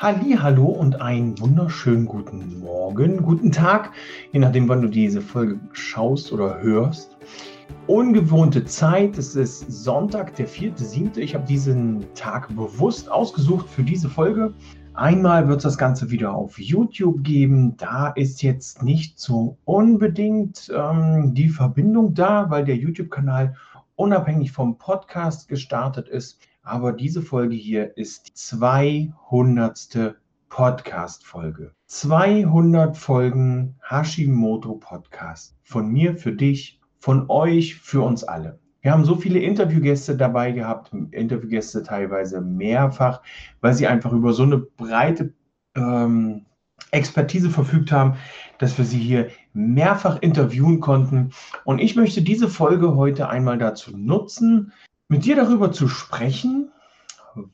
Hallo und einen wunderschönen guten Morgen, guten Tag, je nachdem, wann du diese Folge schaust oder hörst. Ungewohnte Zeit, es ist Sonntag, der 4.7. Ich habe diesen Tag bewusst ausgesucht für diese Folge. Einmal wird es das Ganze wieder auf YouTube geben. Da ist jetzt nicht so unbedingt ähm, die Verbindung da, weil der YouTube-Kanal unabhängig vom Podcast gestartet ist. Aber diese Folge hier ist die 200. Podcast-Folge. 200 Folgen Hashimoto Podcast. Von mir für dich, von euch für uns alle. Wir haben so viele Interviewgäste dabei gehabt, Interviewgäste teilweise mehrfach, weil sie einfach über so eine breite ähm, Expertise verfügt haben, dass wir sie hier mehrfach interviewen konnten. Und ich möchte diese Folge heute einmal dazu nutzen, mit dir darüber zu sprechen,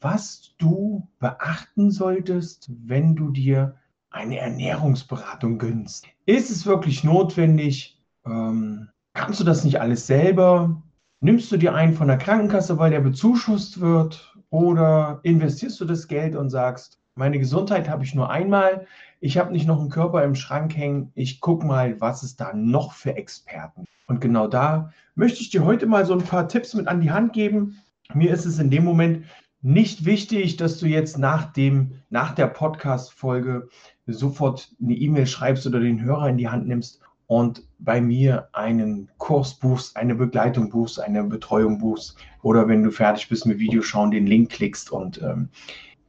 was du beachten solltest, wenn du dir eine Ernährungsberatung gönnst. Ist es wirklich notwendig? Ähm, kannst du das nicht alles selber? Nimmst du dir einen von der Krankenkasse, weil der bezuschusst wird? Oder investierst du das Geld und sagst, meine Gesundheit habe ich nur einmal, ich habe nicht noch einen Körper im Schrank hängen, ich gucke mal, was es da noch für Experten. Und genau da möchte ich dir heute mal so ein paar Tipps mit an die Hand geben. Mir ist es in dem Moment nicht wichtig, dass du jetzt nach, dem, nach der Podcast-Folge sofort eine E-Mail schreibst oder den Hörer in die Hand nimmst und bei mir einen Kurs buchst, eine Begleitung buchst, eine Betreuung buchst oder wenn du fertig bist mit Videoschauen, den Link klickst und ähm,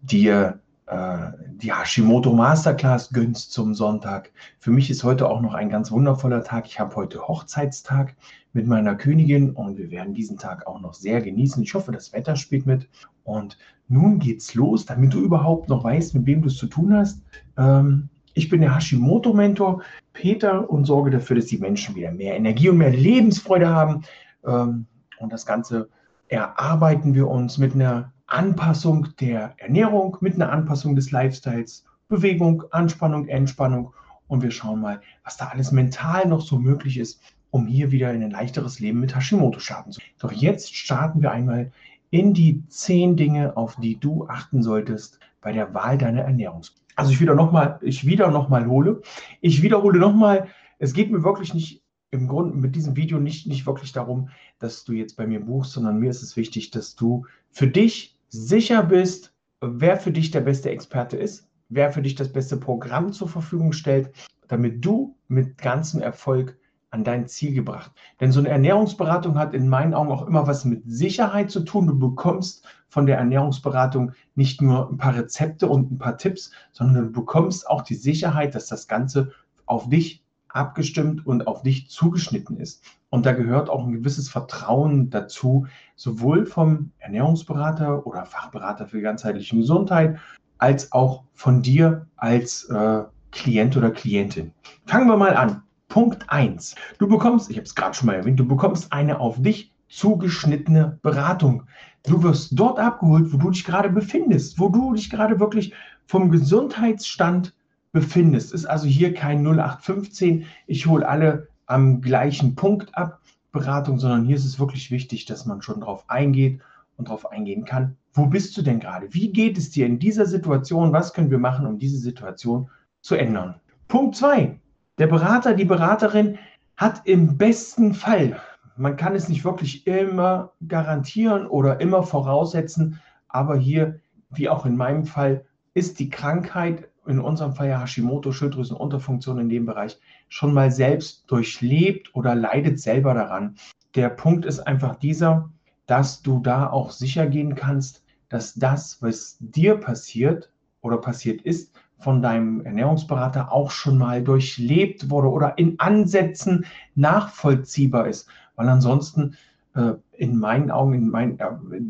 dir die Hashimoto Masterclass gönnst zum Sonntag. Für mich ist heute auch noch ein ganz wundervoller Tag. Ich habe heute Hochzeitstag mit meiner Königin und wir werden diesen Tag auch noch sehr genießen. Ich hoffe, das Wetter spielt mit. Und nun geht's los, damit du überhaupt noch weißt, mit wem du es zu tun hast. Ähm, ich bin der Hashimoto-Mentor Peter und sorge dafür, dass die Menschen wieder mehr Energie und mehr Lebensfreude haben. Ähm, und das Ganze erarbeiten wir uns mit einer Anpassung der Ernährung, mit einer Anpassung des Lifestyles, Bewegung, Anspannung, Entspannung. Und wir schauen mal, was da alles mental noch so möglich ist, um hier wieder in ein leichteres Leben mit Hashimoto starten zu können. Doch jetzt starten wir einmal in die zehn Dinge, auf die du achten solltest bei der Wahl deiner Ernährung. Also ich wieder nochmal, ich wieder nochmal hole. Ich wiederhole nochmal, es geht mir wirklich nicht im Grunde mit diesem Video nicht, nicht wirklich darum, dass du jetzt bei mir buchst, sondern mir ist es wichtig, dass du für dich sicher bist, wer für dich der beste Experte ist, wer für dich das beste Programm zur Verfügung stellt, damit du mit ganzem Erfolg an dein Ziel gebracht. Denn so eine Ernährungsberatung hat in meinen Augen auch immer was mit Sicherheit zu tun. Du bekommst von der Ernährungsberatung nicht nur ein paar Rezepte und ein paar Tipps, sondern du bekommst auch die Sicherheit, dass das Ganze auf dich abgestimmt und auf dich zugeschnitten ist. Und da gehört auch ein gewisses Vertrauen dazu, sowohl vom Ernährungsberater oder Fachberater für ganzheitliche Gesundheit, als auch von dir als äh, Klient oder Klientin. Fangen wir mal an. Punkt 1. Du bekommst, ich habe es gerade schon mal erwähnt, du bekommst eine auf dich zugeschnittene Beratung. Du wirst dort abgeholt, wo du dich gerade befindest, wo du dich gerade wirklich vom Gesundheitsstand befindest. Ist also hier kein 0815, ich hole alle am gleichen Punkt ab, Beratung, sondern hier ist es wirklich wichtig, dass man schon darauf eingeht und darauf eingehen kann, wo bist du denn gerade? Wie geht es dir in dieser Situation? Was können wir machen, um diese Situation zu ändern? Punkt 2. Der Berater, die Beraterin hat im besten Fall, man kann es nicht wirklich immer garantieren oder immer voraussetzen, aber hier, wie auch in meinem Fall, ist die Krankheit in unserem Fall ja Hashimoto, Schilddrüsenunterfunktion in dem Bereich, schon mal selbst durchlebt oder leidet selber daran. Der Punkt ist einfach dieser, dass du da auch sicher gehen kannst, dass das, was dir passiert oder passiert ist, von deinem Ernährungsberater auch schon mal durchlebt wurde oder in Ansätzen nachvollziehbar ist. Weil ansonsten äh, in meinen Augen, in, mein,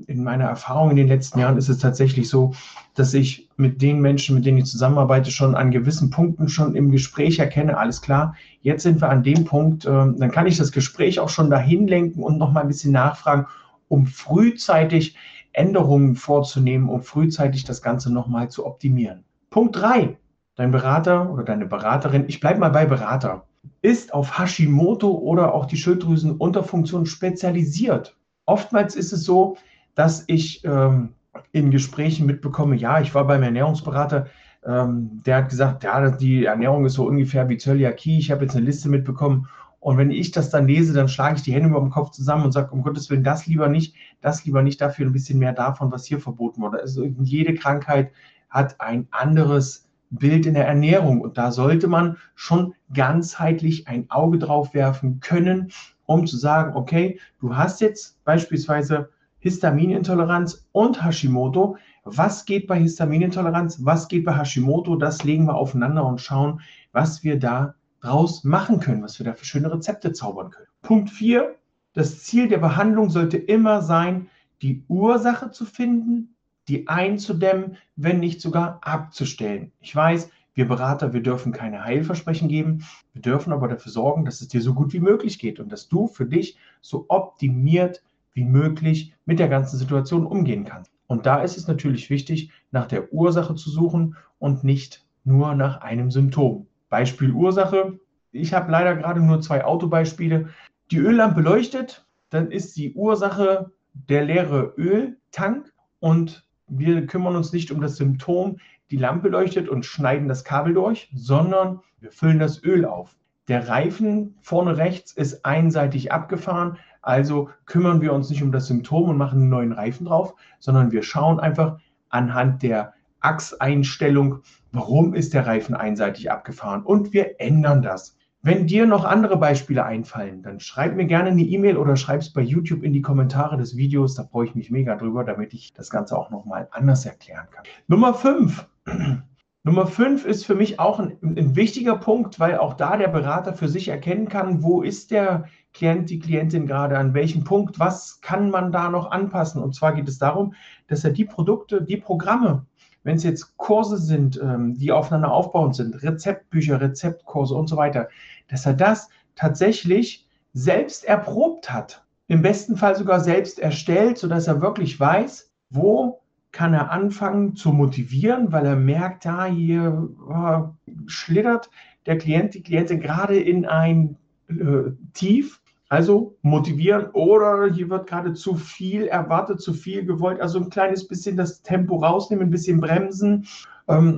in meiner Erfahrung in den letzten Jahren ist es tatsächlich so, dass ich mit den Menschen, mit denen ich zusammenarbeite, schon an gewissen Punkten schon im Gespräch erkenne, alles klar, jetzt sind wir an dem Punkt, äh, dann kann ich das Gespräch auch schon dahin lenken und nochmal ein bisschen nachfragen, um frühzeitig Änderungen vorzunehmen, um frühzeitig das Ganze nochmal zu optimieren. Punkt 3. Dein Berater oder deine Beraterin, ich bleibe mal bei Berater ist auf Hashimoto oder auch die Schilddrüsenunterfunktion spezialisiert. Oftmals ist es so, dass ich ähm, in Gesprächen mitbekomme, ja, ich war beim Ernährungsberater, ähm, der hat gesagt, ja, die Ernährung ist so ungefähr wie Zöliakie. Ich habe jetzt eine Liste mitbekommen. Und wenn ich das dann lese, dann schlage ich die Hände über dem Kopf zusammen und sage, um Gottes Willen, das lieber nicht, das lieber nicht, dafür ein bisschen mehr davon, was hier verboten wurde. Also jede Krankheit hat ein anderes Bild in der Ernährung. Und da sollte man schon ganzheitlich ein Auge drauf werfen können, um zu sagen, okay, du hast jetzt beispielsweise Histaminintoleranz und Hashimoto. Was geht bei Histaminintoleranz? Was geht bei Hashimoto? Das legen wir aufeinander und schauen, was wir da draus machen können, was wir da für schöne Rezepte zaubern können. Punkt 4. Das Ziel der Behandlung sollte immer sein, die Ursache zu finden, die einzudämmen, wenn nicht sogar abzustellen. Ich weiß, wir Berater, wir dürfen keine Heilversprechen geben. Wir dürfen aber dafür sorgen, dass es dir so gut wie möglich geht und dass du für dich so optimiert wie möglich mit der ganzen Situation umgehen kannst. Und da ist es natürlich wichtig, nach der Ursache zu suchen und nicht nur nach einem Symptom. Beispiel Ursache. Ich habe leider gerade nur zwei Autobeispiele. Die Öllampe leuchtet, dann ist die Ursache der leere Öltank und wir kümmern uns nicht um das Symptom, die Lampe leuchtet und schneiden das Kabel durch, sondern wir füllen das Öl auf. Der Reifen vorne rechts ist einseitig abgefahren, also kümmern wir uns nicht um das Symptom und machen einen neuen Reifen drauf, sondern wir schauen einfach anhand der Achseinstellung, warum ist der Reifen einseitig abgefahren und wir ändern das. Wenn dir noch andere Beispiele einfallen, dann schreib mir gerne eine E-Mail oder schreib es bei YouTube in die Kommentare des Videos. Da freue ich mich mega drüber, damit ich das Ganze auch nochmal anders erklären kann. Nummer 5. Nummer 5 ist für mich auch ein, ein, wichtiger Punkt, weil auch da der Berater für sich erkennen kann, wo ist der Klient, die Klientin gerade, an welchem Punkt, was kann man da noch anpassen. Und zwar geht es darum, dass er die Produkte, die Programme, wenn es jetzt Kurse sind, ähm, die aufeinander aufbauend sind, Rezeptbücher, Rezeptkurse und so weiter, dass er das tatsächlich selbst erprobt hat. Im besten Fall sogar selbst erstellt, sodass er wirklich weiß, wo kann er anfangen zu motivieren, weil er merkt, ja, hier oh, schlittert der Klient, die Klientin gerade in ein äh, Tief also motivieren oder hier wird gerade zu viel erwartet, zu viel gewollt. Also ein kleines bisschen das Tempo rausnehmen, ein bisschen bremsen. Ähm,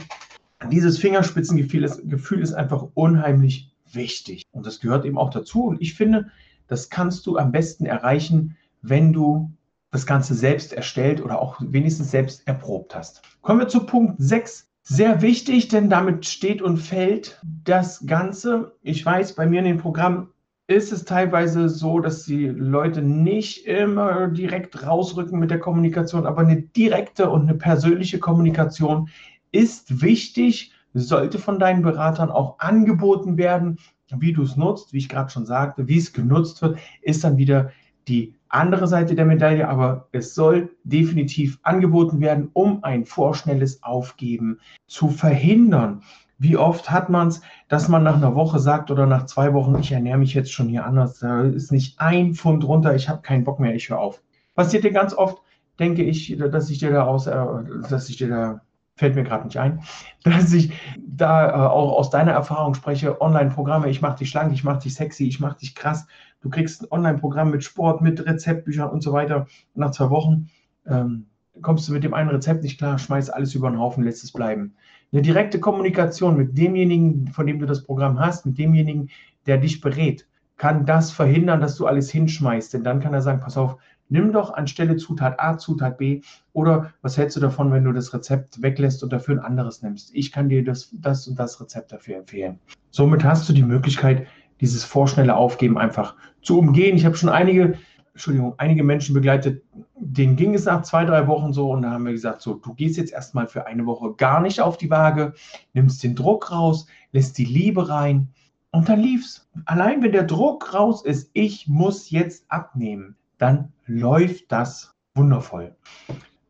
dieses Fingerspitzengefühl ist, Gefühl ist einfach unheimlich wichtig. Und das gehört eben auch dazu. Und ich finde, das kannst du am besten erreichen, wenn du das Ganze selbst erstellt oder auch wenigstens selbst erprobt hast. Kommen wir zu Punkt 6. Sehr wichtig, denn damit steht und fällt das Ganze. Ich weiß, bei mir in den Programmen ist es teilweise so, dass die Leute nicht immer direkt rausrücken mit der Kommunikation, aber eine direkte und eine persönliche Kommunikation ist wichtig, sollte von deinen Beratern auch angeboten werden. Wie du es nutzt, wie ich gerade schon sagte, wie es genutzt wird, ist dann wieder die andere Seite der Medaille, aber es soll definitiv angeboten werden, um ein vorschnelles Aufgeben zu verhindern. Wie oft hat man es, dass man nach einer Woche sagt oder nach zwei Wochen, ich ernähre mich jetzt schon hier anders, da ist nicht ein Pfund runter, ich habe keinen Bock mehr, ich höre auf. Passiert dir ganz oft, denke ich, dass ich dir da aus, äh, dass ich dir da, fällt mir gerade nicht ein, dass ich da äh, auch aus deiner Erfahrung spreche, Online-Programme, ich mache dich schlank, ich mache dich sexy, ich mache dich krass. Du kriegst ein Online-Programm mit Sport, mit Rezeptbüchern und so weiter. Nach zwei Wochen ähm, kommst du mit dem einen Rezept nicht klar, schmeißt alles über den Haufen, lässt es bleiben. Eine direkte Kommunikation mit demjenigen, von dem du das Programm hast, mit demjenigen, der dich berät, kann das verhindern, dass du alles hinschmeißt. Denn dann kann er sagen, pass auf, nimm doch anstelle Zutat A, Zutat B oder was hältst du davon, wenn du das Rezept weglässt und dafür ein anderes nimmst? Ich kann dir das, das und das Rezept dafür empfehlen. Somit hast du die Möglichkeit, dieses vorschnelle Aufgeben einfach zu umgehen. Ich habe schon einige Entschuldigung, einige Menschen begleitet, denen ging es nach zwei, drei Wochen so und da haben wir gesagt, so, du gehst jetzt erstmal für eine Woche gar nicht auf die Waage, nimmst den Druck raus, lässt die Liebe rein und dann lief's. Allein wenn der Druck raus ist, ich muss jetzt abnehmen, dann läuft das wundervoll.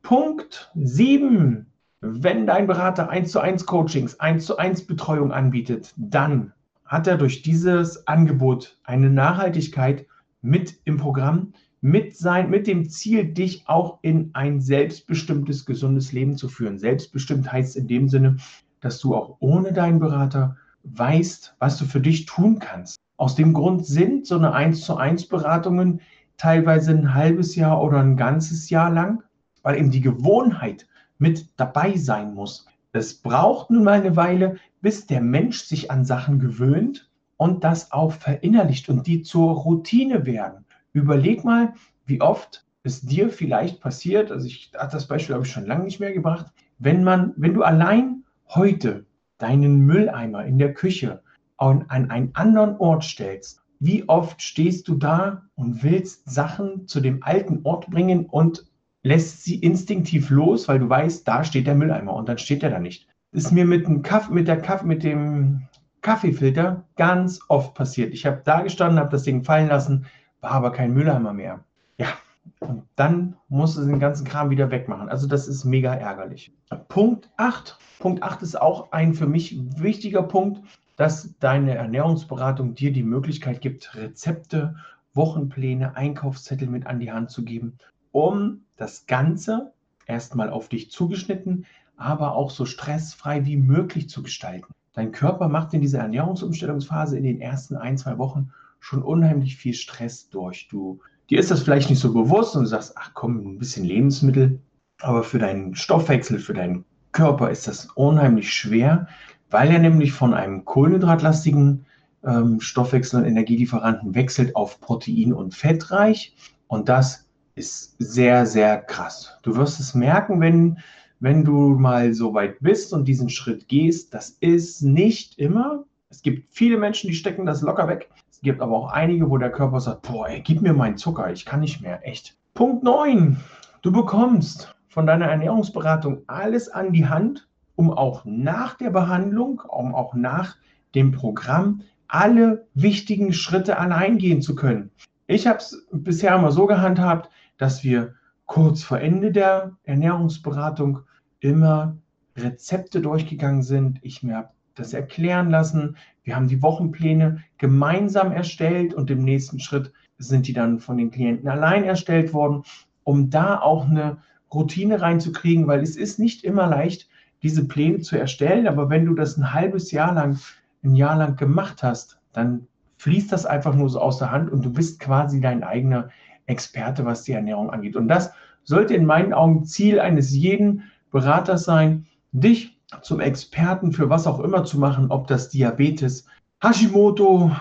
Punkt 7. Wenn dein Berater 1 zu 1 Coachings, 1 zu 1 Betreuung anbietet, dann hat er durch dieses Angebot eine Nachhaltigkeit mit im Programm, mit, sein, mit dem Ziel, dich auch in ein selbstbestimmtes, gesundes Leben zu führen. Selbstbestimmt heißt in dem Sinne, dass du auch ohne deinen Berater weißt, was du für dich tun kannst. Aus dem Grund sind so eine 1 zu 1 Beratungen teilweise ein halbes Jahr oder ein ganzes Jahr lang. weil eben die Gewohnheit mit dabei sein muss. Es braucht nun mal eine Weile, bis der Mensch sich an Sachen gewöhnt und das auch verinnerlicht und die zur Routine werden. Überleg mal, wie oft es dir vielleicht passiert, also ich das Beispiel habe ich schon lange nicht mehr gebracht, wenn man, wenn du allein heute deinen Mülleimer in der Küche an, an einen anderen Ort stellst, wie oft stehst du da und willst Sachen zu dem alten Ort bringen und lässt sie instinktiv los, weil du weißt, da steht der Mülleimer und dann steht er da nicht. Ist mir mit dem Kaffee, mit der Kaffee, mit dem Kaffeefilter ganz oft passiert. Ich habe da gestanden, habe das Ding fallen lassen, war aber kein Mülleimer mehr. Ja, und dann musst du den ganzen Kram wieder wegmachen. Also das ist mega ärgerlich. Punkt 8. Punkt 8 ist auch ein für mich wichtiger Punkt, dass deine Ernährungsberatung dir die Möglichkeit gibt, Rezepte, Wochenpläne, Einkaufszettel mit an die Hand zu geben, um das Ganze erstmal auf dich zugeschnitten, aber auch so stressfrei wie möglich zu gestalten. Dein Körper macht in dieser Ernährungsumstellungsphase in den ersten ein, zwei Wochen schon unheimlich viel Stress durch. Du, dir ist das vielleicht nicht so bewusst und du sagst, ach komm, ein bisschen Lebensmittel, aber für deinen Stoffwechsel, für deinen Körper ist das unheimlich schwer, weil er nämlich von einem kohlenhydratlastigen ähm, Stoffwechsel und Energielieferanten wechselt auf protein- und fettreich. Und das ist sehr, sehr krass. Du wirst es merken, wenn, wenn du mal so weit bist und diesen Schritt gehst. Das ist nicht immer. Es gibt viele Menschen, die stecken das locker weg. Es gibt aber auch einige, wo der Körper sagt, boah, ey, gib mir meinen Zucker, ich kann nicht mehr, echt. Punkt 9. Du bekommst von deiner Ernährungsberatung alles an die Hand, um auch nach der Behandlung, um auch nach dem Programm alle wichtigen Schritte allein gehen zu können. Ich habe es bisher immer so gehandhabt, dass wir kurz vor Ende der Ernährungsberatung immer Rezepte durchgegangen sind. Ich mir habe das erklären lassen. Wir haben die Wochenpläne gemeinsam erstellt und im nächsten Schritt sind die dann von den Klienten allein erstellt worden, um da auch eine Routine reinzukriegen, weil es ist nicht immer leicht, diese Pläne zu erstellen, aber wenn du das ein halbes Jahr lang, ein Jahr lang gemacht hast, dann fließt das einfach nur so aus der Hand und du bist quasi dein eigener Experte, was die Ernährung angeht. Und das sollte in meinen Augen Ziel eines jeden Beraters sein, dich zum Experten für was auch immer zu machen, ob das Diabetes, Hashimoto,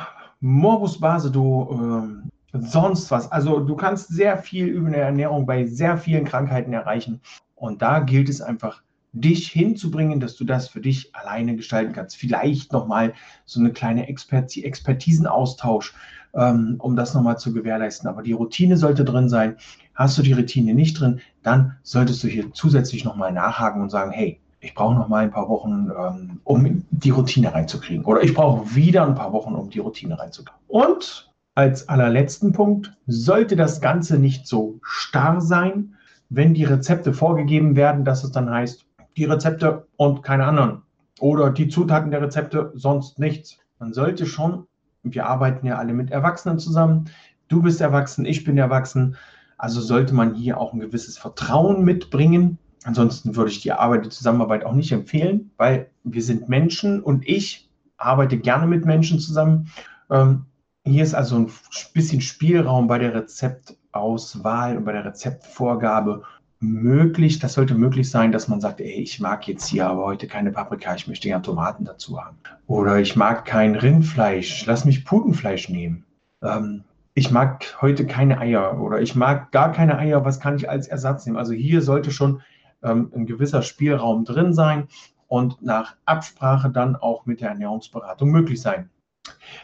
Morbus Basedow, äh, sonst was. Also du kannst sehr viel über eine Ernährung bei sehr vielen Krankheiten erreichen. Und da gilt es einfach, dich hinzubringen, dass du das für dich alleine gestalten kannst. Vielleicht nochmal so eine kleine Experti Expertisenaustausch, ähm, um das nochmal zu gewährleisten. Aber die Routine sollte drin sein. Hast du die Routine nicht drin, dann solltest du hier zusätzlich nochmal nachhaken und sagen, hey, ich brauche noch mal ein paar Wochen, ähm, um die Routine reinzukriegen. Oder ich brauche wieder ein paar Wochen, um die Routine reinzukriegen. Und als allerletzten Punkt, sollte das Ganze nicht so starr sein, wenn die Rezepte vorgegeben werden, dass es dann heißt, die Rezepte und keine anderen. Oder die Zutaten der Rezepte, sonst nichts. Man sollte schon, wir arbeiten ja alle mit Erwachsenen zusammen. Du bist erwachsen, ich bin erwachsen. Also sollte man hier auch ein gewisses Vertrauen mitbringen. Ansonsten würde ich die Arbeit, die Zusammenarbeit auch nicht empfehlen, weil wir sind Menschen und ich arbeite gerne mit Menschen zusammen. Ähm, hier ist also ein bisschen Spielraum bei der Rezeptauswahl und bei der Rezeptvorgabe möglich, das sollte möglich sein, dass man sagt, ey, ich mag jetzt hier aber heute keine Paprika, ich möchte gerne Tomaten dazu haben. Oder ich mag kein Rindfleisch, lass mich Putenfleisch nehmen. Ähm, ich mag heute keine Eier oder ich mag gar keine Eier, was kann ich als Ersatz nehmen? Also hier sollte schon ähm, ein gewisser Spielraum drin sein und nach Absprache dann auch mit der Ernährungsberatung möglich sein.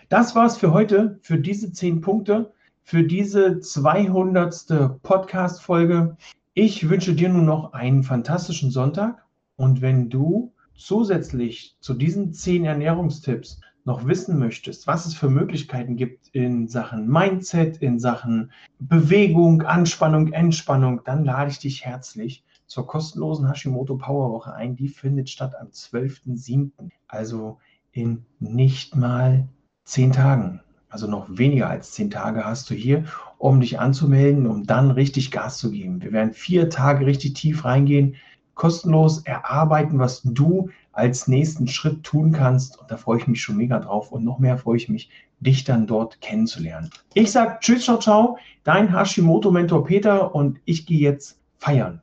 Das war's für heute, für diese zehn Punkte, für diese 200. Podcast-Folge. Ich wünsche dir nun noch einen fantastischen Sonntag und wenn du zusätzlich zu diesen zehn Ernährungstipps noch wissen möchtest, was es für Möglichkeiten gibt in Sachen Mindset, in Sachen Bewegung, Anspannung, Entspannung, dann lade ich dich herzlich zur kostenlosen Hashimoto Power Woche ein. Die findet statt am 12.07., also in nicht mal zehn Tagen also noch weniger als zehn Tage hast du hier, um dich anzumelden, um dann richtig Gas zu geben. Wir werden vier Tage richtig tief reingehen, kostenlos erarbeiten, was du als nächsten Schritt tun kannst. Und da freue ich mich schon mega drauf. Und noch mehr freue ich mich, dich dann dort kennenzulernen. Ich sage Tschüss, ciao, ciao, dein Hashimoto-Mentor Peter und ich gehe jetzt feiern.